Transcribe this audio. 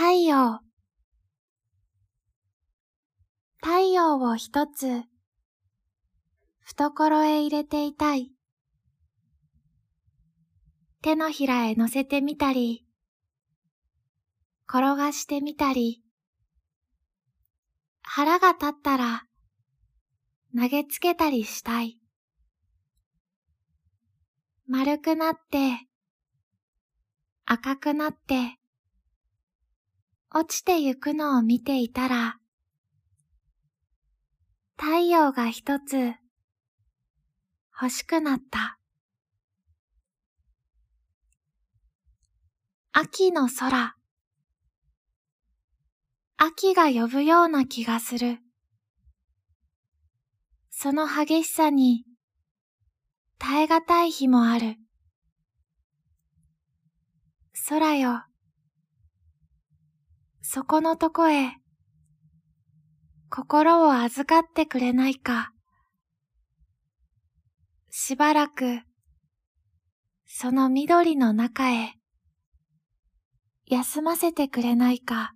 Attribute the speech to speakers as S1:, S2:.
S1: 太陽。太陽を一つ懐へ入れていたい。手のひらへ乗せてみたり転がしてみたり。腹が立ったら投げつけたりしたい。丸くなって赤くなって落ちてゆくのを見ていたら、太陽が一つ欲しくなった。秋の空。秋が呼ぶような気がする。その激しさに耐え難い日もある。空よ。そこのとこへ、心を預かってくれないか。しばらく、その緑の中へ、休ませてくれないか。